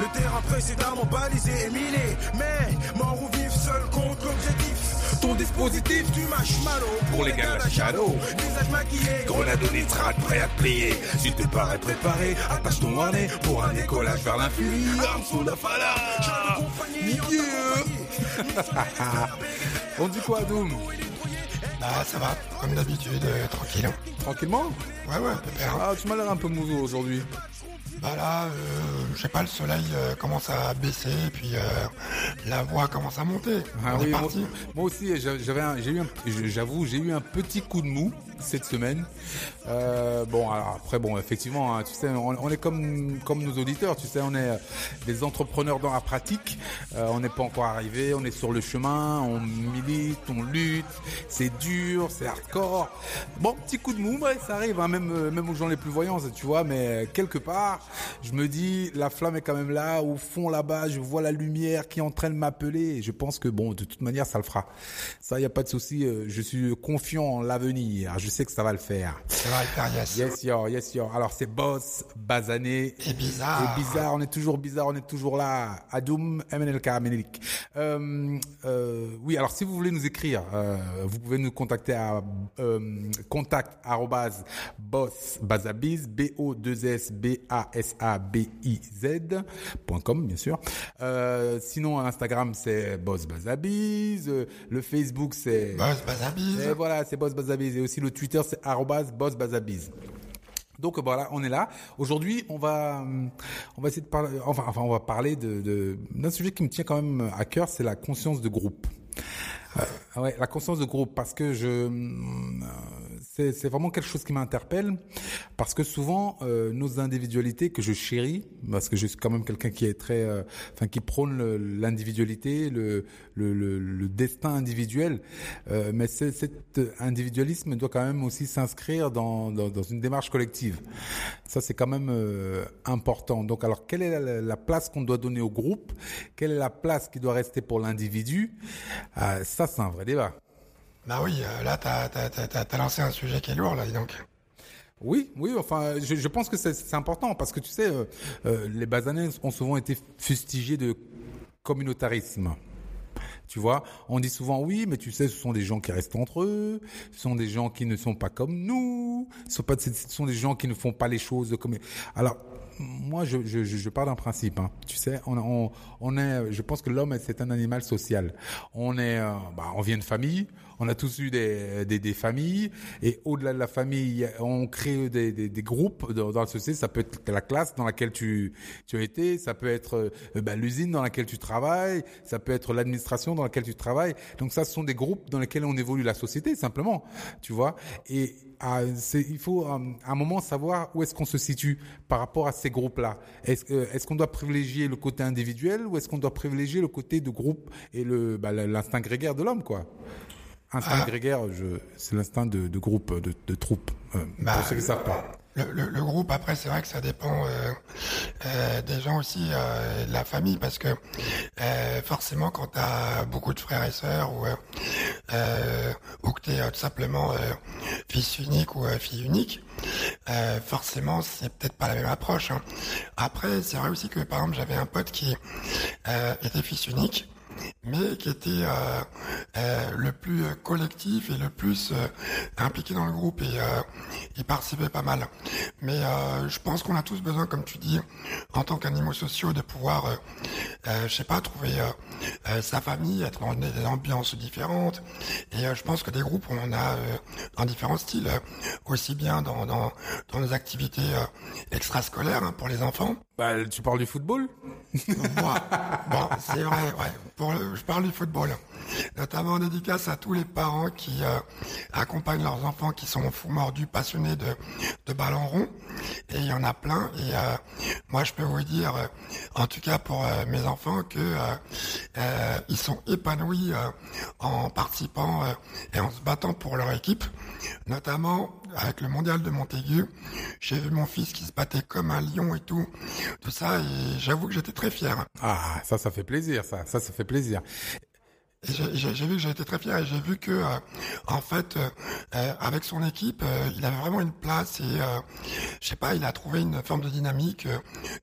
Le terrain précédemment balisé et miné. Mais mort ou vif, seul compte l'objectif. Ton dispositif, tu mâches malo Pour les gars de la shadow. Visage maquillé, Grenade au nitrate, prêt à te plier. Si t'es pas préparé, attache ton harnais pour un décollage vers l'infini. Arme sous la fala. On dit quoi, Doom Bah ça va, comme d'habitude, euh, tranquille. Tranquillement Ouais ouais, pépère. Ah, tu m'as l'air un peu mouveau aujourd'hui. Bah là, euh, je sais pas, le soleil euh, commence à baisser, puis euh, la voix commence à monter. Ah On oui, est moi, parti. moi aussi, j'a- j'avais, un- j'ai eu, un- j'avoue, j'ai eu un petit coup de mou cette semaine. Euh, bon, alors après, bon, effectivement, hein, tu sais, on, est comme comme nos auditeurs, tu sais, on est euh, des entrepreneurs dans la pratique. Euh, on n'est pas encore arrivé, on est sur le chemin, on milite, on lutte. C'est dur, c'est hardcore. Bon, petit coup de mou, ouais, ça arrive, hein, même euh, même aux gens les plus voyants, tu vois, mais euh, quelque part, je me dis, la flamme est quand même là, au fond là-bas, je vois la lumière qui est en train de m'appeler. Et je pense que bon, de toute manière, ça le fera. Ça, y a pas de souci. Je suis confiant en l'avenir. Sais que ça va le faire. Ça va le faire, yes. Yes, yo, yes, yo. Alors, c'est Boss, Bazané. Et bizarre. Et bizarre, on est toujours bizarre, on est toujours là. Adoum, MNLK, Menelik. Euh, euh, oui, alors si vous voulez nous écrire, euh, vous pouvez nous contacter à euh, contact arrobase boss bazabiz, B-O-2-S-B-A-S-A-B-I-Z.com, bien sûr. Euh, sinon, Instagram, c'est boss bazabiz. Le Facebook, c'est... Boss Bazabise. Et voilà, c'est Boss Bazabiz. Et aussi le Twitter, c'est arrobase Boss Bazabiz. Donc voilà, on est là. Aujourd'hui, on va, hum, on va essayer de parler, enfin, enfin, on va parler de, d'un sujet qui me tient quand même à cœur, c'est la conscience de groupe. Euh, ouais, la conscience de groupe, parce que je, euh, c'est, vraiment quelque chose qui m'interpelle, parce que souvent euh, nos individualités que je chéris, parce que je suis quand même quelqu'un qui est très, euh, enfin qui prône l'individualité, le, le, destin individuel, euh, mais cet individualisme doit quand même aussi s'inscrire dans, dans, une démarche collective. Ça, c'est quand même important. Donc, alors, quelle est la, la place qu'on doit donner au groupe? Quelle est la place qui doit rester pour l'individu? Euh, Ça, c'est un vrai débat. Bah oui, euh, là t'as, t'as, t'as, t'as- lancé un sujet qui est lourd là, dis donc. Oui, oui, enfin, je, je pense que c'est important parce que tu sais, euh, euh, les basanais ont souvent été fustigés de communautarisme. Tu vois, on dit souvent oui, mais tu sais, ce sont des gens qui restent entre eux, ce sont des gens qui ne sont pas comme nous, ce sont pas, ce sont des gens qui ne font pas les choses comme. Alors, moi, je, je, je je pars d'un principe. Hein. Tu sais, on, on, on est, je pense que l'homme c'est un animal social. On est, euh, bah, on vient de famille, on a tous eu des, des, des familles, et au-delà de la famille, on crée des, des, des groupes dans, la société. Ça peut être la classe dans laquelle tu, tu as été, ça peut être euh, bah, l'usine dans laquelle tu travailles, ça peut être l'administration dans laquelle tu travailles. Donc ça, ce sont des groupes dans lesquels on évolue la société, simplement. Tu vois. Et ah, il faut euh, à un moment savoir où est-ce qu'on se situe par rapport à ces groupes-là. Est-ce, est-ce qu'on doit privilégier le côté individuel ou est-ce qu'on doit privilégier le côté de groupe et bah, l'instinct grégaire de l'homme, quoi? Instinct grégaire, je, c'est l'instinct de, de groupe, de, de troupe. euh, Bah, pour ceux qui ne savent pas. Le, le, le groupe, après, c'est vrai que ça dépend euh, euh, des gens aussi, euh, de la famille, parce que euh, forcément, quand tu as beaucoup de frères et sœurs, ou, ou que tu es tout simplement euh, fils unique ou euh, fille unique, euh, forcément, c'est peut-être pas la même approche. hein. Après, c'est vrai aussi que, par exemple, j'avais un pote qui euh, était fils unique, mais qui était euh, euh, le plus euh, collectif et le plus euh, impliqué dans le groupe et euh, il participait pas mal. Mais euh, je pense qu'on a tous besoin, comme tu dis, en tant qu'animaux sociaux, de pouvoir, euh, euh, je sais pas, trouver euh, euh, sa famille, être dans des ambiances différentes. Et euh, je pense que des groupes, on en a euh, dans différents styles, euh, aussi bien dans, dans, dans nos activités euh, extrascolaires hein, pour les enfants, Bah, tu parles du football? Moi, bon, c'est vrai, ouais. Pour le- je parle du football. Notamment en dédicace à tous les parents qui euh, accompagnent leurs enfants qui sont fous mordus, passionnés de, de ballon rond. Et il y en a plein. Et euh, moi, je peux vous dire, euh, en tout cas pour euh, mes enfants, que euh, euh, ils sont épanouis euh, en participant euh, et en se battant pour leur équipe. Notamment avec le mondial de Montaigu, j'ai vu mon fils qui se battait comme un lion et tout, tout ça. Et j'avoue que j'étais très fier. Ah, ça, ça fait plaisir, ça. Ça, ça fait plaisir. j'ai vu que j'ai été très fier et j'ai vu que en fait avec son équipe il avait vraiment une place et je sais pas il a trouvé une forme de dynamique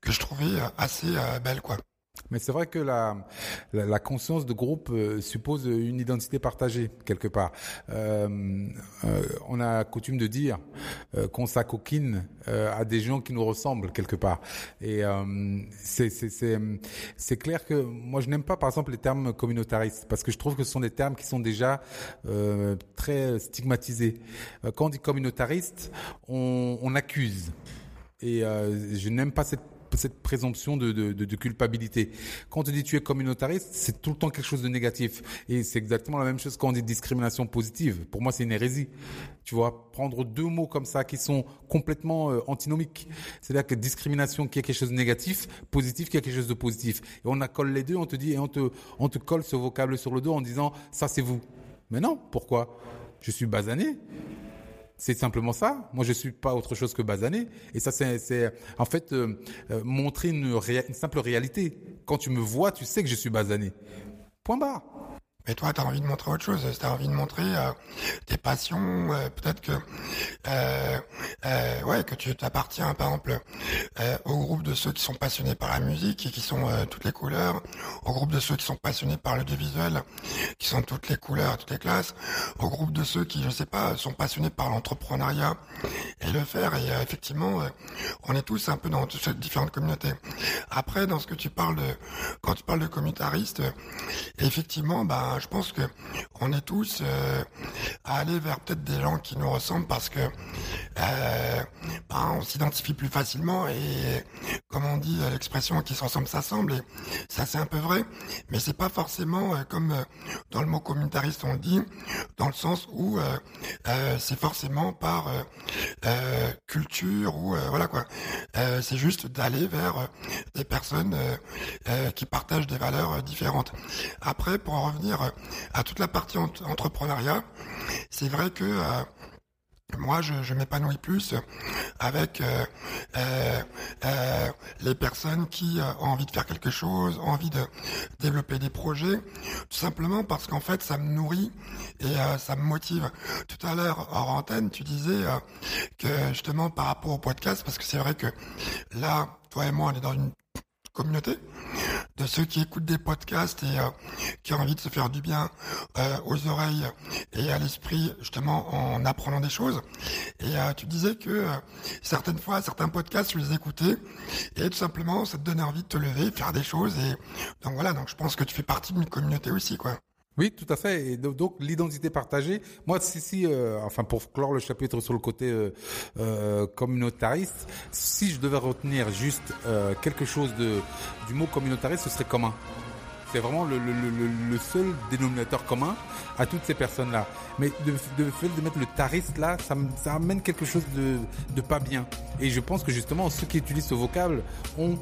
que je trouvais assez belle quoi. Mais c'est vrai que la, la, conscience de groupe euh, suppose une identité partagée quelque part. Euh, euh, on a coutume de dire qu'on s'acoquine à des gens qui nous ressemblent quelque part. Et c'est c'est clair que moi je n'aime pas par exemple les termes communautaristes parce que je trouve que ce sont des termes qui sont déjà très stigmatisés. Quand on dit communautariste, on, on accuse. Et je n'aime pas cette cette présomption de, culpabilité. Quand on te dit tu es communautariste, c'est tout le temps quelque chose de négatif. Et c'est exactement la même chose quand on dit discrimination positive. Pour moi, c'est une hérésie. Tu vois, prendre deux mots comme ça qui sont complètement euh, antinomiques. C'est-à-dire que discrimination qui est quelque chose de négatif, positif qui est quelque chose de positif. Et on accole les deux, on te dit, et on te, on te colle ce vocable sur le dos en disant, ça c'est vous. Mais non, pourquoi? Je suis basané. C'est simplement ça. Moi, je suis pas autre chose que basané. Et ça, c'est en fait euh, euh, montrer une, une, simple réalité. Quand tu me vois, tu sais que je suis basané. Point barre. Mais toi, tu as envie de montrer autre chose. Tu as envie de montrer euh, tes passions. Euh, peut-être que, euh, euh, ouais, que tu t'appartiens, par exemple, au groupe de ceux qui sont passionnés par la musique et qui sont toutes les couleurs, au groupe de ceux qui sont passionnés par l'audiovisuel, qui sont toutes les couleurs, toutes les classes, au groupe de ceux qui, je sais pas, sont passionnés par l'entrepreneuriat et le faire. Et effectivement, on est tous un peu dans toutes ces différentes communautés. Après, dans ce que tu parles de, quand tu parles de communautaristes, effectivement, bah je pense que on est tous euh, à aller vers peut-être des gens qui nous ressemblent parce que euh, ben, on s'identifie plus facilement et comme on dit l'expression qui se ressemble s'assemble et ça c'est un peu vrai. Mais c'est pas forcément euh, comme dans le mot communautariste on dit dans le sens où c'est forcément par culture ou voilà quoi. C'est juste d'aller vers des personnes qui partagent des valeurs différentes. Après pour en revenir à toute la partie entrepreneuriat, c'est vrai que euh, moi, je, m'épanouis plus avec euh, euh, les personnes qui ont envie de faire quelque chose, ont envie de développer des projets, tout simplement parce qu'en fait, ça me nourrit et ça me motive. Tout à l'heure, hors antenne, tu disais que justement par rapport au podcast, parce que c'est vrai que là, toi et moi, on est dans une communauté de ceux qui écoutent des podcasts et euh, qui ont envie de se faire du bien euh, aux oreilles et à l'esprit justement en apprenant des choses. Et euh, tu disais que certaines fois, certains podcasts, tu les écoutais et tout simplement, ça te donnait envie de te lever, faire des choses. Et donc voilà, donc je pense que tu fais partie d'une communauté aussi, quoi. Oui, tout à fait. Et donc l'identité partagée. Moi, si, si, euh, enfin pour clore le chapitre sur le côté euh, euh, communautariste, si je devais retenir juste quelque chose de du mot communautariste, ce serait commun. C'est vraiment le, le, le, le, seul dénominateur commun à toutes ces personnes-là. Mais de, de, de mettre le tariste là, ça, ça amène quelque chose de, pas bien. Et je pense que justement, ceux qui utilisent ce vocable ont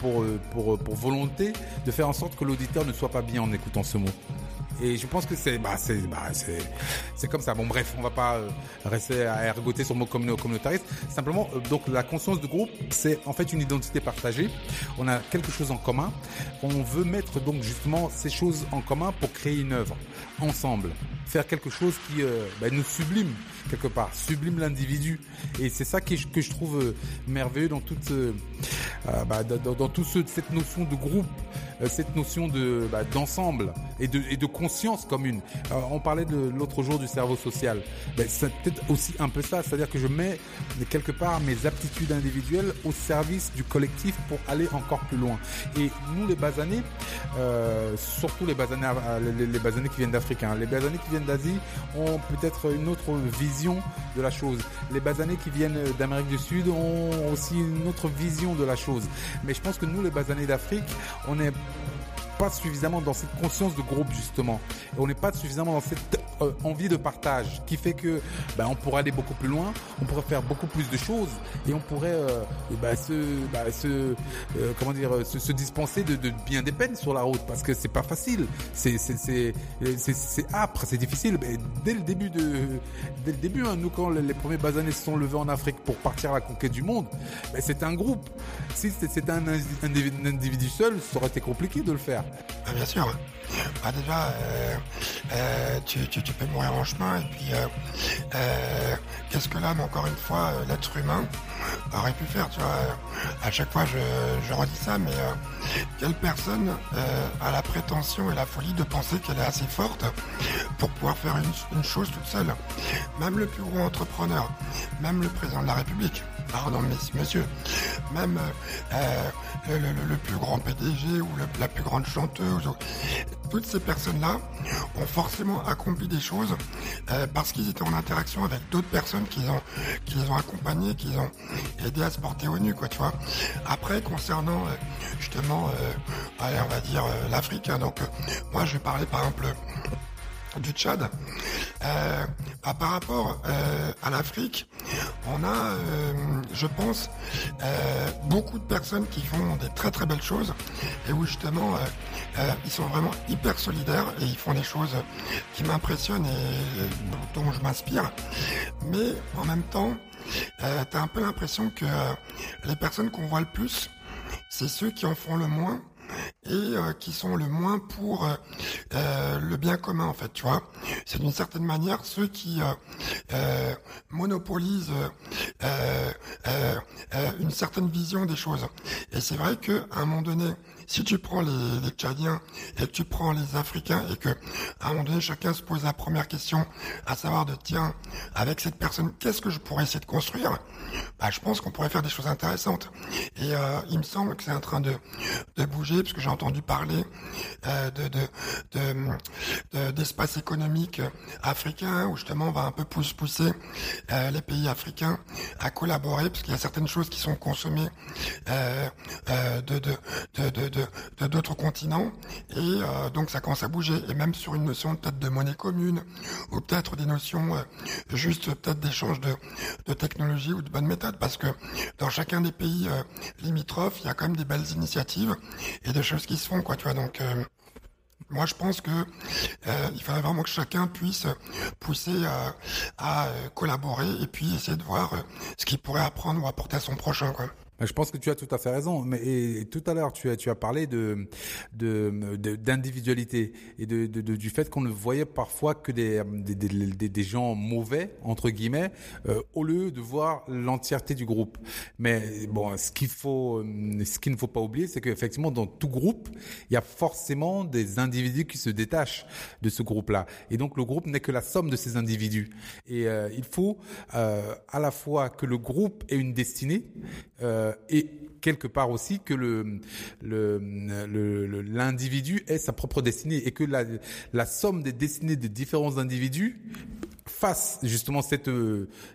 pour, pour, pour volonté de faire en sorte que l'auditeur ne soit pas bien en écoutant ce mot. Et je pense que c'est bah c'est bah c'est c'est comme ça. Bon bref, on va pas euh, rester à ergoter sur le mot communautariste. Simplement, euh, donc la conscience de groupe, c'est en fait une identité partagée. On a quelque chose en commun. On veut mettre donc justement ces choses en commun pour créer une œuvre ensemble, faire quelque chose qui euh, bah, nous sublime quelque part, sublime l'individu. Et c'est ça que je, que je trouve merveilleux dans toute bah, dans, dans toute cette notion de groupe, cette notion de bah, d'ensemble et de et de conscience commune. Euh, on parlait de l'autre jour du cerveau social. Ben, c'est peut-être aussi un peu ça, c'est-à-dire que je mets quelque part mes aptitudes individuelles au service du collectif pour aller encore plus loin. Et nous, les basanés, euh, surtout les basanés, euh, les, basanés qui viennent d'Afrique, hein, les basanés qui viennent d'Asie ont peut-être une autre vision de la chose. Les basanés qui viennent d'Amérique du Sud ont aussi une autre vision de la chose. Mais je pense que nous, les basanés d'Afrique, on est Yeah. Pas suffisamment dans cette conscience de groupe justement. Et on n'est pas suffisamment dans cette euh, envie de partage qui fait que ben, on pourrait aller beaucoup plus loin, on pourrait faire beaucoup plus de choses et on pourrait euh, ben, se, ben, se euh, comment dire se, se dispenser de, de, bien des peines sur la route parce que c'est pas facile, c'est c'est c'est c'est âpre, c'est difficile. Mais dès le début de dès le début, hein, nous quand les, premiers basanés se sont levés en Afrique pour partir à la conquête du monde, ben, c'était un groupe. Si c'était un individu seul, ça aurait été compliqué de le faire. Ah, bien sûr. Bah, déjà, euh, euh, tu, peux mourir en chemin et puis euh, euh qu'est-ce que l'homme, encore une fois, euh, l'être humain aurait pu faire, tu vois. À chaque fois, je, redis ça, mais quelle personne a la prétention et la folie de penser qu'elle est assez forte pour pouvoir faire une, chose toute seule? Même le plus gros entrepreneur, même le président de la République, pardon monsieur, même euh, le, plus grand PDG ou la plus grande chanteuse, toutes ces personnes-là ont forcément accompli des choses euh, parce qu'ils étaient en interaction avec d'autres personnes qui les ont, qui les ont accompagnés, qui les ont aidés à se porter au nu. Après, concernant euh, justement, euh, l'Afrique, moi je vais parler par exemple du Tchad. Bah, par rapport à l'Afrique, on a, je pense, euh, beaucoup de personnes qui font des très très belles choses et où justement euh, ils sont vraiment hyper solidaires et ils font des choses qui m'impressionnent et dont je m'inspire. Mais en même temps, euh, tu as un peu l'impression que les personnes qu'on voit le plus, c'est ceux qui en font le moins et euh, qui sont le moins pour euh, euh, le bien commun en fait tu vois. C'est d'une certaine manière ceux qui monopolisent une certaine vision des choses. Et c'est vrai que à un moment donné si tu prends les, les Tchadiens et que tu prends les Africains et que à un moment donné chacun se pose la première question à savoir de tiens avec cette personne qu'est-ce que je pourrais essayer de construire? Bah, je pense qu'on pourrait faire des choses intéressantes. Et il me semble que c'est en train de, de bouger parce que j'ai entendu parler euh, de, de, d'espace économique africain où justement on va un peu pousser euh, les pays africains à collaborer parce qu'il y a certaines choses qui sont consommées euh, de, de, de, d'autres continents et donc ça commence à bouger et même sur une notion peut-être de monnaie commune ou peut-être des notions juste peut-être d'échange de, de technologie ou de bonnes méthodes parce que dans chacun des pays limitrophes il y a quand même des belles initiatives et des choses qui se font, quoi, tu vois. Donc, euh, moi, je pense que euh, il faudrait vraiment que chacun puisse pousser à euh, collaborer et puis essayer de voir ce qu'il pourrait apprendre ou apporter à son prochain, quoi. Je pense que tu as tout à fait raison. Mais et, tout à l'heure, tu as tu as parlé de d'individualité et de, de, de, du fait qu'on ne voyait parfois que des des, des, des gens mauvais entre guillemets euh, au lieu de voir l'entièreté du groupe. Mais bon, ce qu'il faut, ce qu'il ne faut pas oublier, c'est qu'effectivement dans tout groupe, il y a forcément des individus qui se détachent de ce groupe-là. Et donc le groupe n'est que la somme de ces individus. Et euh, il faut euh, à la fois que le groupe ait une destinée. Euh, euh, et quelque part aussi que l'individu ait sa propre destinée et que la, somme des destinées des différents individus fasse justement cette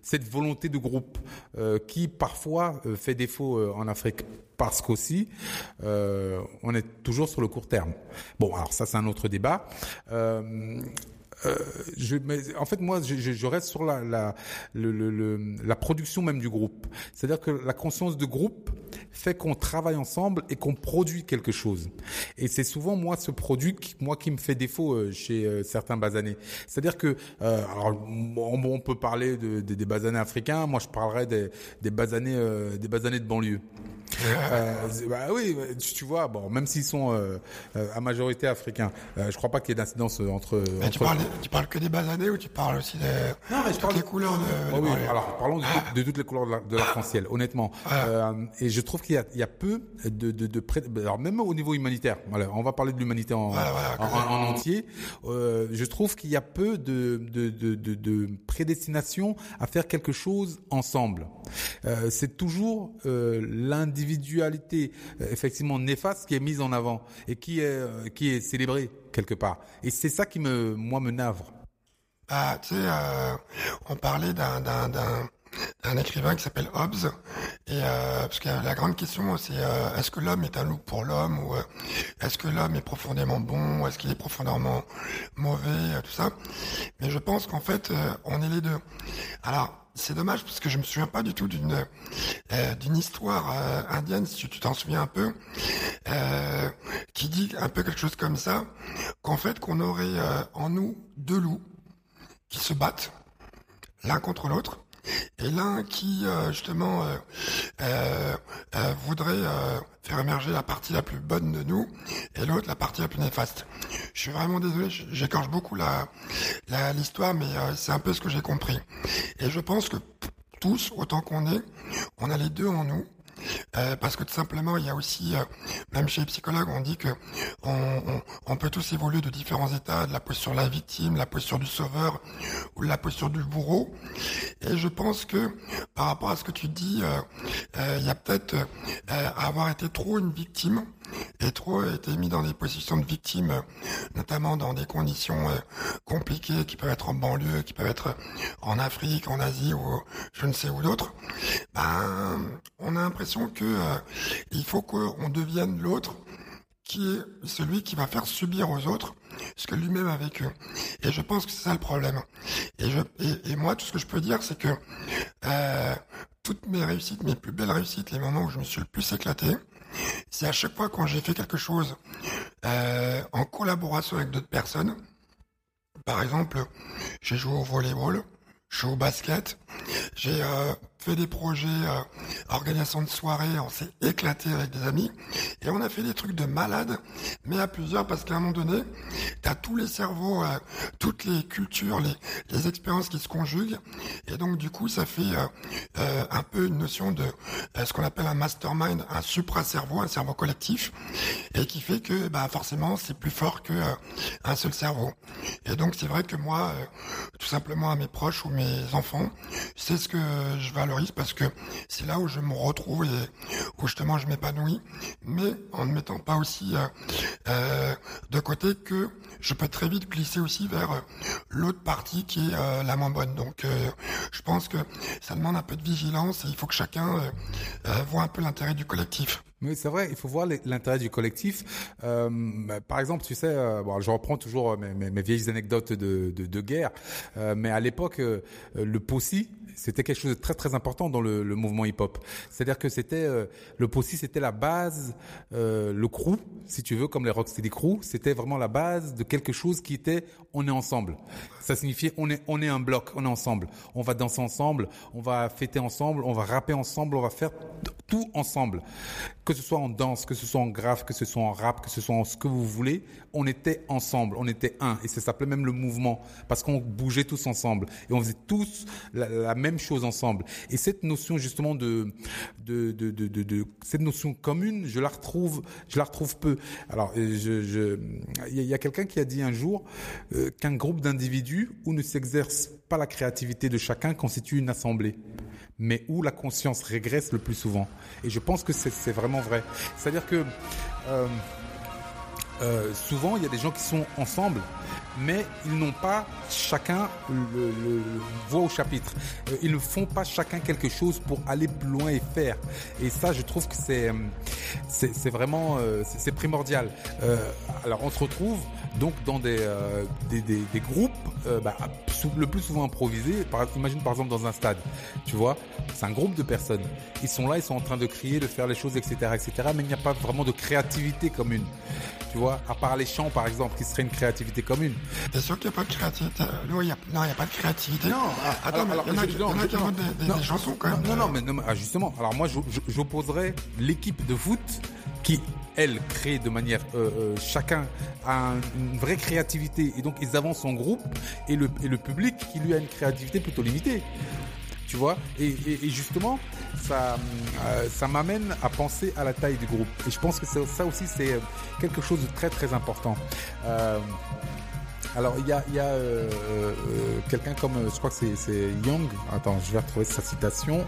cette volonté de groupe euh, qui parfois euh, fait défaut euh, en Afrique parce qu'aussi euh, on est toujours sur le court terme. Bon alors ça c'est un autre débat. Euh, euh, je, mais en fait, moi, je, je reste sur la, la, le, le, la production même du groupe. C'est-à-dire que la conscience de groupe fait qu'on travaille ensemble et qu'on produit quelque chose. Et c'est souvent moi ce produit qui, moi qui me fait défaut euh, chez euh, certains basanés. C'est-à-dire que euh, alors on, on, peut parler de, de, des basanés africains. Moi, je parlerai des, des basanés euh, des basanés de banlieue. Euh, bah oui, tu, tu, vois, bon, même s'ils sont euh, à majorité africains, euh, je crois pas qu'il y ait d'incidence entre. entre... Tu, parles, tu parles que des basanés ou tu parles aussi des, non, mais je parle des couleurs de. Oh, oui, alors parlons de, de, toutes les couleurs de l'arc-en-ciel, la, honnêtement. Et je trouve qu'il y y a peu de, de, de pré... alors même au niveau humanitaire. Voilà, on va parler de l'humanité en, voilà, voilà, en, en, entier. je trouve qu'il y a peu de, de, de, de, de prédestination à faire quelque chose ensemble. c'est toujours l'individu individualité euh, effectivement néfaste qui est mise en avant et qui est euh, qui est célébrée quelque part. Et c'est ça qui me moi me navre. Ah, tu sais, euh, on parlait d'un d'un un écrivain qui s'appelle Hobbes. Et euh, parce que la grande question c'est euh, est-ce que l'homme est un loup pour l'homme ou euh, est-ce que l'homme est profondément bon est-ce qu'il est profondément mauvais tout ça. Mais je pense qu'en fait on est les deux. Alors c'est dommage parce que je me souviens pas du tout d'une euh, d'une histoire euh, indienne, si tu t'en souviens un peu, euh, qui dit un peu quelque chose comme ça, qu'en fait qu'on aurait en nous deux loups qui se battent l'un contre l'autre et l'un qui justement voudrait faire émerger la partie la plus bonne de nous et l'autre la partie la plus néfaste. Je suis vraiment désolé, j'écorche beaucoup la l'histoire, mais c'est un peu ce que j'ai compris. Et je pense que tous, autant qu'on est, on a les deux en nous. Euh, parce que tout simplement, il y a aussi, euh, même chez les psychologues, on dit que on, peut tous évoluer de différents états, de la posture de la victime, la posture du sauveur ou la posture du bourreau. Et je pense que par rapport à ce que tu dis, euh, il y a peut-être avoir été trop une victime et trop été mis dans des positions de victime, notamment dans des conditions compliquées qui peuvent être en banlieue, qui peuvent être en Afrique, en Asie ou je ne sais où d'autres. Ben, on a l'impression que euh, il faut qu'on devienne l'autre qui est celui qui va faire subir aux autres ce que lui-même a vécu. Et je pense que c'est ça le problème. Et, je, et, moi, tout ce que je peux dire, c'est que euh, toutes mes réussites, mes plus belles réussites, les moments où je me suis le plus éclaté, c'est à chaque fois quand j'ai fait quelque chose euh, en collaboration avec d'autres personnes. Par exemple, j'ai joué au volleyball, je joue au basket, j'ai fait des projets, euh, organisation de soirées, on s'est éclaté avec des amis. Et on a fait des trucs de malade, mais à plusieurs parce qu'à un moment donné, t'as tous les cerveaux, euh, toutes les cultures, les, expériences qui se conjuguent. Et donc du coup ça fait euh, un peu une notion de ce qu'on appelle un mastermind, un supra-cerveau, un cerveau collectif. Et qui fait que bah forcément c'est plus fort que un seul cerveau. Et donc c'est vrai que moi, tout simplement à mes proches ou mes enfants, c'est ce que je parce que c'est là où je me retrouve et où justement je m'épanouis, mais en ne mettant pas aussi euh, euh, de côté que je peux très vite glisser aussi vers euh, l'autre partie qui est la moins bonne. Donc je pense que ça demande un peu de vigilance et il faut que chacun voit un peu l'intérêt du collectif. Oui, c'est vrai, il faut voir l'intérêt du collectif. Bah, par exemple, tu sais, je reprends toujours mes, vieilles anecdotes de, guerre, mais à l'époque, le POSI, c'était quelque chose de très très important dans le, mouvement hip-hop. C'est-à-dire que c'était euh, le POSI, c'était la base, le crew, si tu veux, comme les Rocksteady Crew, c'était vraiment la base de quelque chose qui était on est ensemble. Ça signifiait on est on est un bloc, on est ensemble. On va danser ensemble, on va fêter ensemble, on va rapper ensemble, on va faire tout ensemble que ce soit en danse, que ce soit en graphe, que ce soit en rap, que ce soit en ce que vous voulez, on était ensemble, on était un. Et ça s'appelait même le mouvement, parce qu'on bougeait tous ensemble. Et on faisait tous la, même chose ensemble. Et cette notion justement de, de, cette notion commune, je la retrouve, je la retrouve peu. Alors, je, je, il y a, quelqu'un qui a dit un jour euh, qu'un groupe d'individus où ne s'exerce pas la créativité de chacun constitue une assemblée mais où la conscience régresse le plus souvent. Et je pense que c'est vraiment vrai. C'est-à-dire que euh, euh, souvent, il y a des gens qui sont ensemble, mais ils n'ont pas chacun le, le, voix au chapitre. Euh, ils ne font pas chacun quelque chose pour aller plus loin et faire. Et ça, je trouve que c'est c'est vraiment c'est primordial. alors, on se retrouve donc dans des, euh, des, des, des, groupes euh, bah, le plus souvent improvisés. Par, imagine par exemple dans un stade, tu vois, c'est un groupe de personnes. Ils sont là, ils sont en train de crier, de faire les choses, etc., etc. Mais il n'y a pas vraiment de créativité commune. Tu vois, à part les chants par exemple, qui serait une créativité commune. T'es sûr qu'il n'y a pas de créativité? Non, il n'y a, pas de créativité. Non, attends, mais il y en a, qui des, chansons quand même. Non, non, mais non, ah, justement. Alors moi, j'opposerais l'équipe de foot qui elle crée de manière euh, euh, chacun a une vraie créativité et donc ils avancent en groupe et le, et le public qui lui a une créativité plutôt limitée. Tu vois? Et, et, et, justement ça euh, ça m'amène à penser à la taille du groupe. Et je pense que ça aussi c'est quelque chose de très très important. Euh, alors il y a, y a euh, euh, quelqu'un comme, je crois que c'est Young. Attends, je vais retrouver sa citation.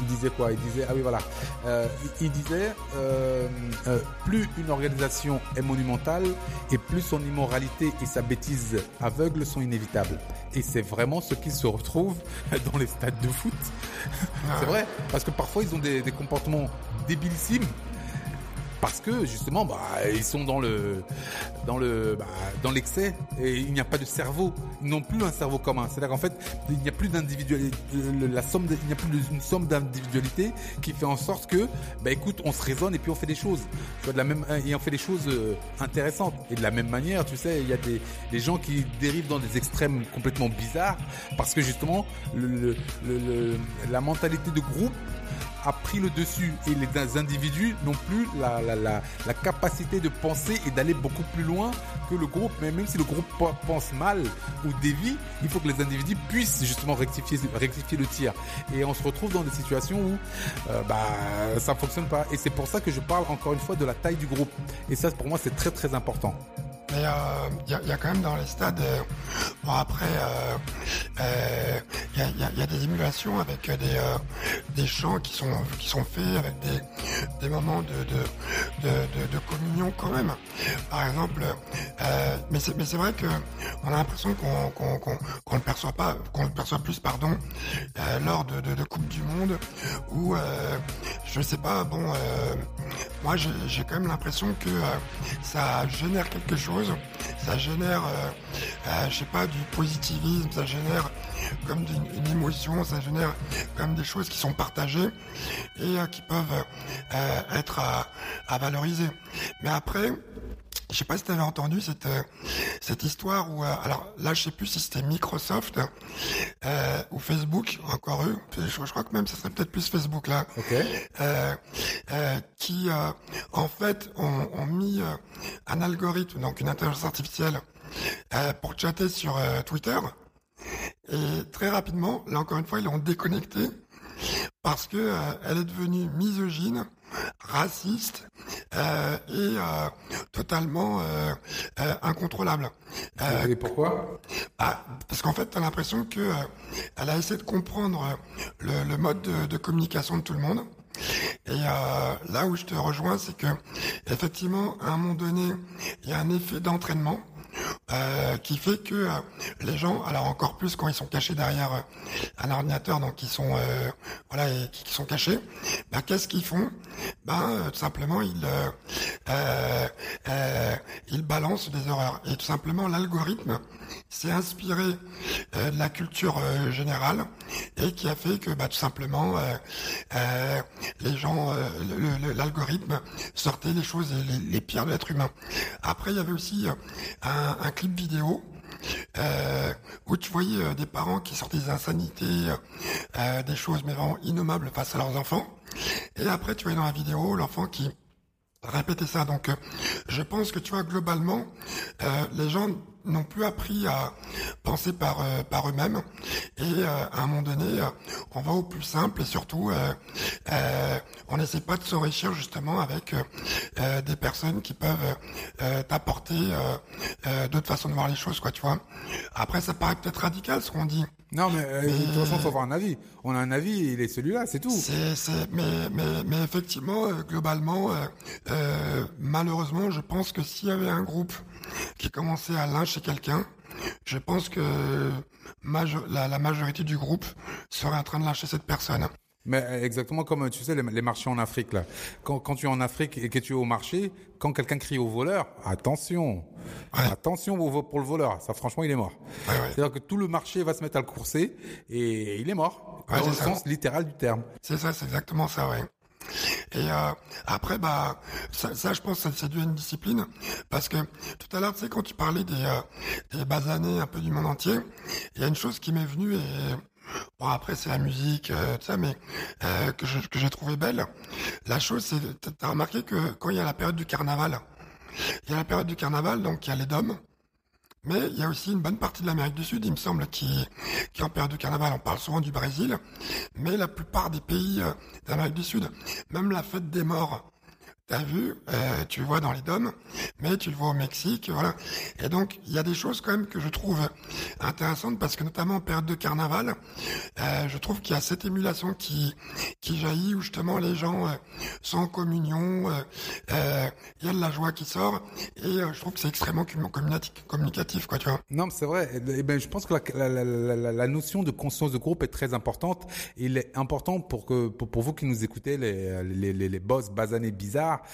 Il disait quoi? Il disait ah oui voilà. Euh, il, disait euh, euh, plus une organisation est monumentale et plus son immoralité et sa bêtise aveugle sont inévitables. Et c'est vraiment ce qui se retrouve dans les stades de foot. c'est vrai? Parce que parfois ils ont des, des comportements débilissimes parce que justement, bah, ils sont dans le, dans le, bah, dans l'excès et il n'y a pas de cerveau. Ils n'ont plus un cerveau commun. C'est-à-dire qu'en fait, il n'y a plus d'individualité. La somme, il n'y a plus une somme d'individualité qui fait en sorte que, bah, écoute, on se raisonne et puis on fait des choses. Tu vois, de la même, et on fait des choses euh, intéressantes. Et de la même manière, tu sais, il y a des, des gens qui dérivent dans des extrêmes complètement bizarres parce que justement, le, le, la mentalité de groupe a pris le dessus et les individus n'ont plus la, la, la, la, capacité de penser et d'aller beaucoup plus loin que le groupe. Mais même si le groupe pense mal ou dévie, il faut que les individus puissent justement rectifier, rectifier le tir. Et on se retrouve dans des situations où euh, bah, ça fonctionne pas. Et c'est pour ça que je parle encore une fois de la taille du groupe. Et ça, pour moi, c'est très très important. Mais il euh, y, a, quand même dans les stades, euh, bon après, il euh, y, a, des émulations avec des, des chants qui sont qui sont faits avec des, des moments de de, communion quand même. Par exemple, mais c'est vrai que on a l'impression qu'on qu'on qu'on qu'on le perçoit pas, qu'on le perçoit plus pardon lors de, de, de Coupe du Monde où je sais pas, bon, moi j'ai quand même l'impression que ça génère quelque chose ça génère, euh, euh, je sais pas, du positivisme, ça génère comme une, émotion, ça génère comme des choses qui sont partagées et euh, qui peuvent être à, valoriser. Mais après, je sais pas si tu avais entendu cette cette histoire où alors là je sais plus si c'était Microsoft ou Facebook encore eux je, crois que même ça serait peut-être plus Facebook là. Qui en fait ont, ont mis un algorithme, donc une intelligence artificielle, euh, pour chatter sur euh, Twitter. Et très rapidement, là encore une fois, ils l'ont déconnecté parce que euh, elle est devenue misogyne, raciste et totalement incontrôlable. et pourquoi? bah, Parce qu'en fait, tu as l'impression que elle a essayé de comprendre le, mode de communication de tout le monde. Et euh, là où je te rejoins, c'est que effectivement, à un moment donné, il y a un effet d'entraînement. Euh, qui fait que euh, les gens, alors encore plus quand ils sont cachés derrière euh, un ordinateur, donc ils sont voilà, et, qui, sont cachés, bah, qu'est-ce qu'ils font? Ben tout simplement ils ils balancent des horreurs et tout simplement l'algorithme s'est inspiré de la culture générale et qui a fait que bah, tout simplement les gens, l'algorithme sortait les choses les, les pires de l'être humain. Après il y avait aussi un, un clip vidéo euh, où tu voyais euh, des parents qui sortaient des insanités, euh, des choses mais vraiment innommables face à leurs enfants. Et après, tu voyais dans la vidéo l'enfant qui répétait ça. Donc, je pense que tu vois globalement, les gens n'ont plus appris à penser par euh, par eux-mêmes. Et euh, à un moment donné euh, on va au plus simple et surtout on n'essaie pas de s'enrichir justement avec des personnes qui peuvent t'apporter d'autres façons de voir les choses quoi tu vois. Après ça paraît peut-être radical ce qu'on dit. Non mais, de toute façon faut avoir un avis. On a un avis il est celui-là c'est tout. C'est mais mais mais effectivement globalement malheureusement je pense que s'il y avait un groupe qui commençait à lyncher quelqu'un, je pense que la, majorité du groupe serait en train de lyncher cette personne. Mais exactement comme tu sais les, marchés en Afrique là. Quand, tu es en Afrique et que tu es au marché, quand quelqu'un crie au voleur, attention, attention pour le voleur. Ça franchement il est mort. C'est-à-dire que tout le marché va se mettre à le courser et il est mort dans le sens littéral du terme. C'est ça, c'est exactement ça, ouais. Et euh, après, bah, ça, ça, je pense, ça c'est dû à une discipline, parce que tout à l'heure, tu sais, quand tu parlais des, euh, des basanés un peu du monde entier, il y a une chose qui m'est venue et Bon après c'est la musique, euh, tout ça, mais euh, que je, que j'ai trouvé belle. La chose c'est, t'as remarqué que quand il y a la période du carnaval, il y a la période du carnaval, donc il y a les dômes, mais il y a aussi une bonne partie de l'Amérique du Sud, il me semble, qui, qui en période de carnaval. On parle souvent du Brésil, mais la plupart des pays euh, d'Amérique du Sud, même la fête des morts, T'as vu, euh, tu le vois dans les dômes, mais tu le vois au Mexique, voilà. Et donc, il y a des choses quand même que je trouve intéressantes parce que notamment en période de carnaval, euh, je trouve qu'il y a cette émulation qui qui jaillit où justement les gens euh, sont en communion, il y a de la joie qui sort et je trouve que c'est extrêmement communicatif, quoi, tu vois. Non, c'est vrai. Et ben, je pense que la, notion de conscience de groupe est très importante. Il est important pour que pour, pour vous qui nous écoutez, les les, les, les boss basanés bizarres part,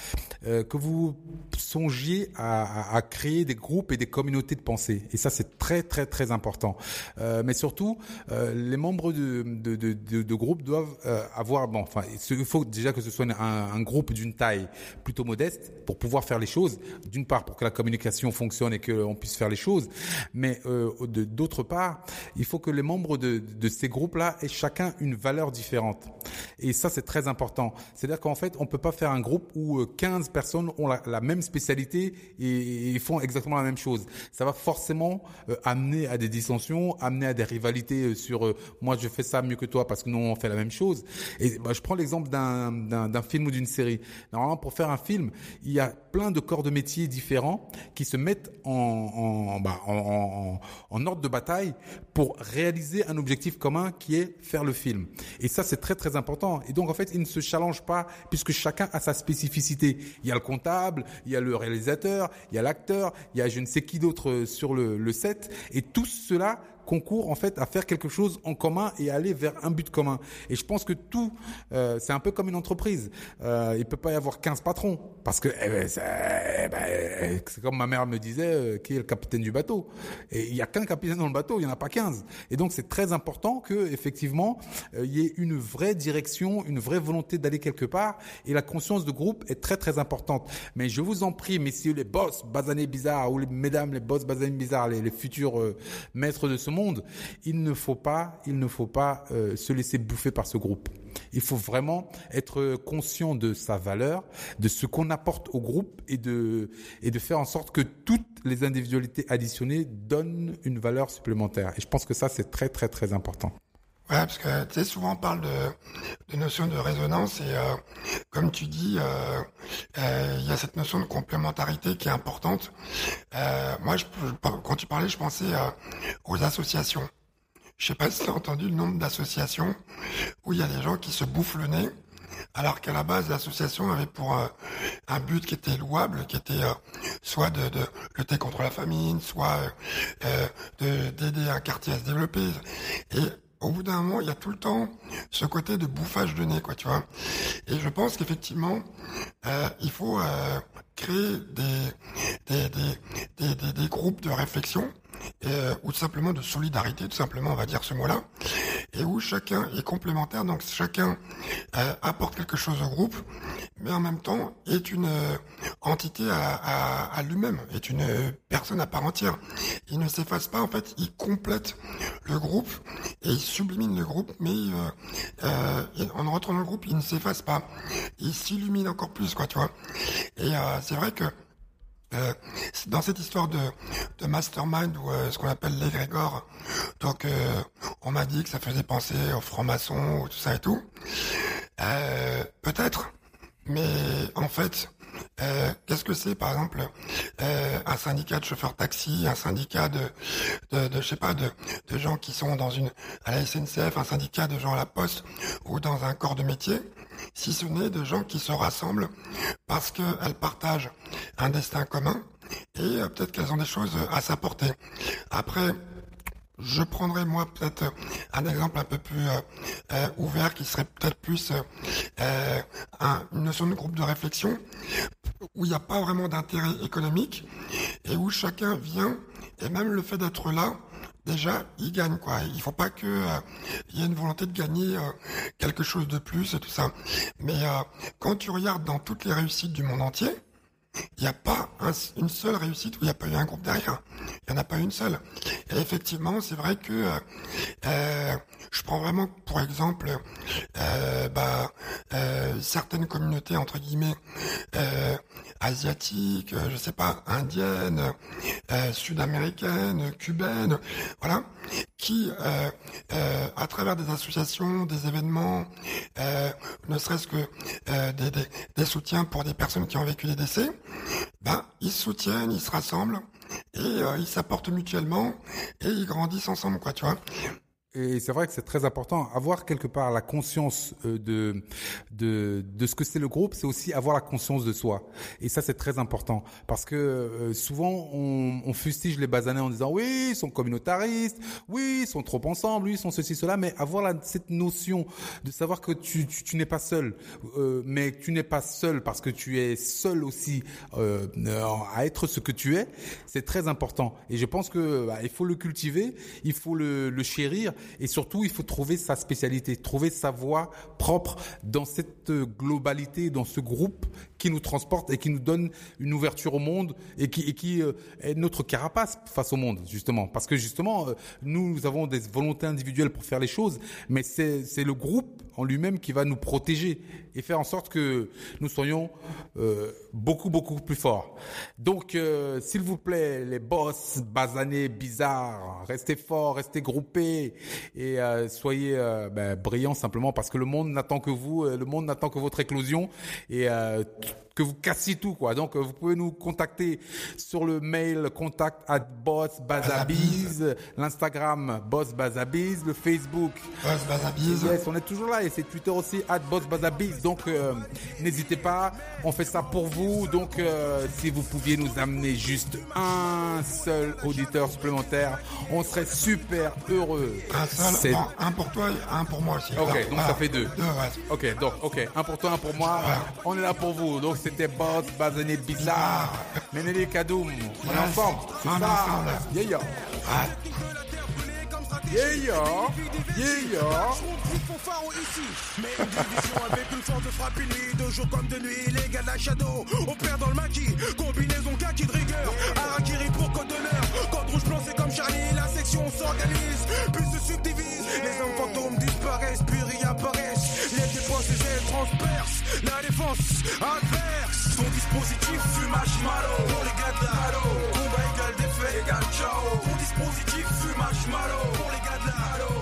euh, que vous songiez à, à, créer des groupes et des communautés de pensée. Et ça, c'est très très très important. Euh, mais surtout, euh, les membres de, de, de, de, groupe doivent euh, avoir, bon, enfin, il faut déjà que ce soit un, un groupe d'une taille plutôt modeste pour pouvoir faire les choses. D'une part, pour que la communication fonctionne et qu'on puisse faire les choses, mais euh, d'autre part, il faut que les membres de, de ces groupes-là aient chacun une valeur différente. Et ça, c'est très important. C'est-à-dire qu'en fait, on peut pas faire un groupe où 15 euh, personnes ont la, la même spécialité et, et, font exactement la même chose. Ça va forcément euh, amener à des dissensions, amener à des rivalités euh, sur moi je fais ça mieux que toi parce que nous on fait la même chose. Et bah, je prends l'exemple d'un film ou d'une série. Normalement, pour faire un film, il y a plein de corps de métiers différents qui se mettent en, en, bah, en, en ordre de bataille pour réaliser un objectif commun qui est faire le film. Et ça, c'est très très important. Et donc en fait, ils ne se challengent pas puisque chacun a sa spécificité. Il y a le comptable, il y a le réalisateur, il y a l'acteur, il y a je ne sais qui d'autre sur le, le set. Et tout cela concourt en fait à faire quelque chose en commun et aller vers un but commun. Et je pense que tout, euh, c'est un peu comme une entreprise. Euh, il peut pas y avoir 15 patrons parce que eh ben, eh ben, c'est comme ma mère me disait, euh, qui est le capitaine du bateau. Et il y a qu'un capitaine dans le bateau, il y en a pas 15. Et donc c'est très important que effectivement euh, il y ait une vraie direction, une vraie volonté d'aller quelque part. Et la conscience de groupe est très très importante. Mais je vous en prie, messieurs les boss basanés bizarres ou les mesdames les boss basanés bizarres, les, les futurs euh, maîtres de ce monde il ne faut pas, il ne faut pas euh, se laisser bouffer par ce groupe. Il faut vraiment être conscient de sa valeur, de ce qu'on apporte au groupe et de et de faire en sorte que toutes les individualités additionnées donnent une valeur supplémentaire. Et je pense que ça c'est très très très important. Ouais, parce que tu sais, souvent on parle de, de notion de résonance et euh, comme tu dis, euh, euh, il y a cette notion de complémentarité qui est importante. moi, je, quand tu parlais, je pensais aux associations. Je sais pas si tu as entendu le nombre d'associations où il y a des gens qui se bouffent le nez, alors qu'à la base l'association avait pour un but qui était louable, qui était soit de, de, lutter contre la famine, soit de d'aider un quartier à se développer. Et au bout d'un moment, il y a tout le temps ce côté de bouffage de nez, quoi, tu vois. Et je pense qu'effectivement, euh, il faut euh, créer des des, des, des, groupes de réflexion euh, ou simplement de solidarité, tout simplement, on va dire ce mot-là, et où chacun est complémentaire, donc chacun euh, apporte quelque chose au groupe, mais en même temps est une euh, entité à, à, lui-même, est une personne à part entière. Il ne s'efface pas, en fait, il complète le groupe et il sublimine le groupe, mais en rentrant dans le groupe, il ne s'efface pas, il s'illumine encore plus, quoi, tu vois. C'est vrai que euh, dans cette histoire de, mastermind ou euh, ce qu'on appelle l'égrégore, donc euh, on m'a dit que ça faisait penser aux francs-maçons ou tout ça et tout. Peut-être, mais en fait, qu'est-ce que c'est par exemple un syndicat de chauffeurs taxi, un syndicat de, je sais pas, de gens qui sont dans une à la SNCF, un syndicat de gens à la poste ou dans un corps de métier? Si ce n'est de gens qui se rassemblent parce qu'elles partagent un destin commun et euh, peut-être qu'elles ont des choses à s'apporter. Après, je prendrais moi peut-être un exemple un peu plus euh, euh, ouvert qui serait peut-être plus une notion de groupe de réflexion où il n'y a pas vraiment d'intérêt économique et où chacun vient et même le fait d'être là déjà, il gagne quoi. Il faut pas que euh, il y ait une volonté de gagner euh, quelque chose de plus et tout ça. Mais euh, quand tu regardes dans toutes les réussites du monde entier, il n'y a pas une seule réussite où il n'y a pas eu un groupe derrière. Il n'y en a pas une seule. Et effectivement, c'est vrai que euh, je prends vraiment pour exemple euh, bah, euh, certaines communautés entre guillemets euh, asiatiques, je sais pas, indiennes, sud-américaines, cubaines, voilà, qui à travers des associations, des événements, ne serait-ce que des, des, des soutiens pour des personnes qui ont vécu des décès, ben ils se soutiennent, ils se rassemblent et ils s'apportent mutuellement et ils grandissent ensemble, quoi, tu vois. Et c'est vrai que c'est très important. Avoir quelque part la conscience euh, de de, de ce que c'est le groupe, c'est aussi avoir la conscience de soi. Et ça, c'est très important parce que euh, souvent on, on, fustige les basanés en disant oui, ils sont communautaristes, oui, ils sont trop ensemble, oui, ils sont ceci cela. Mais avoir la, cette notion de savoir que tu tu, tu n'es pas seul, euh, mais tu n'es pas seul parce que tu es seul aussi euh, à être ce que tu es, c'est très important. Et je pense que bah, il faut le cultiver, il faut le, le chérir et surtout, il faut trouver sa spécialité, trouver sa voie propre dans cette globalité, dans ce groupe qui nous transporte et qui nous donne une ouverture au monde et qui, et qui euh, est notre carapace face au monde, justement. Parce que justement, euh, nous, nous avons des volontés individuelles pour faire les choses, mais c'est le groupe en lui-même qui va nous protéger et faire en sorte que nous soyons euh, beaucoup, beaucoup plus forts. Donc, euh, s'il vous plaît, les boss basanés, bizarres, restez forts, restez groupés et euh, soyez euh, ben, brillants simplement parce que le monde n'attend que vous, euh, le monde n'attend que votre éclosion. Et euh, que vous cassiez tout quoi. Donc vous pouvez nous contacter sur le mail contact at boss bazabiz, l'Instagram boss bazabiz, le Facebook boss bazabiz. Yes, on est toujours là et c'est Twitter aussi at boss bazabiz. Donc euh, n'hésitez pas, on fait ça pour vous. Donc euh, si vous pouviez nous amener juste un seul auditeur supplémentaire, on serait super heureux. Un seul, un pour toi, un pour moi aussi. Ok, donc ça fait deux. Deux, ouais. Ok, donc ok, un pour toi, un pour moi. On est là pour vous. Donc c'était Boss Bazané Bizarre. Menele Kadoum. On est ensemble. C'est ça. Yeah, yeah. Ah, Yeah, yeah. Fanfaro ici Mais une division avec une force de frappe nuit De jour comme de nuit, les gars de la shadow On perd dans le maquis, combinaison kaki de rigueur Harakiri pour Code rouge blanc c'est comme Charlie La section s'organise, puis se subdivise Les hommes fantômes disparaissent, puis réapparaissent. Les dépenses les ailes transpercent. La défense adverse. Son dispositif fumage malo Pour les gars de la Combat égal défait égal ciao. Son dispositif fumage malo Pour les gars de la